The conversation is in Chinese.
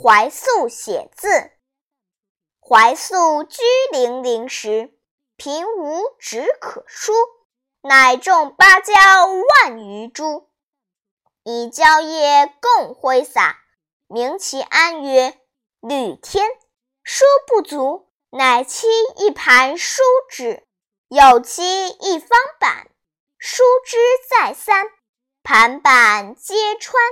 怀素写字。怀素居零陵时，贫无纸可书，乃种芭蕉万余株，以蕉叶共挥洒，名其安曰绿天。书不足，乃漆一盘书纸，有漆一方板，书之再三，盘板皆穿。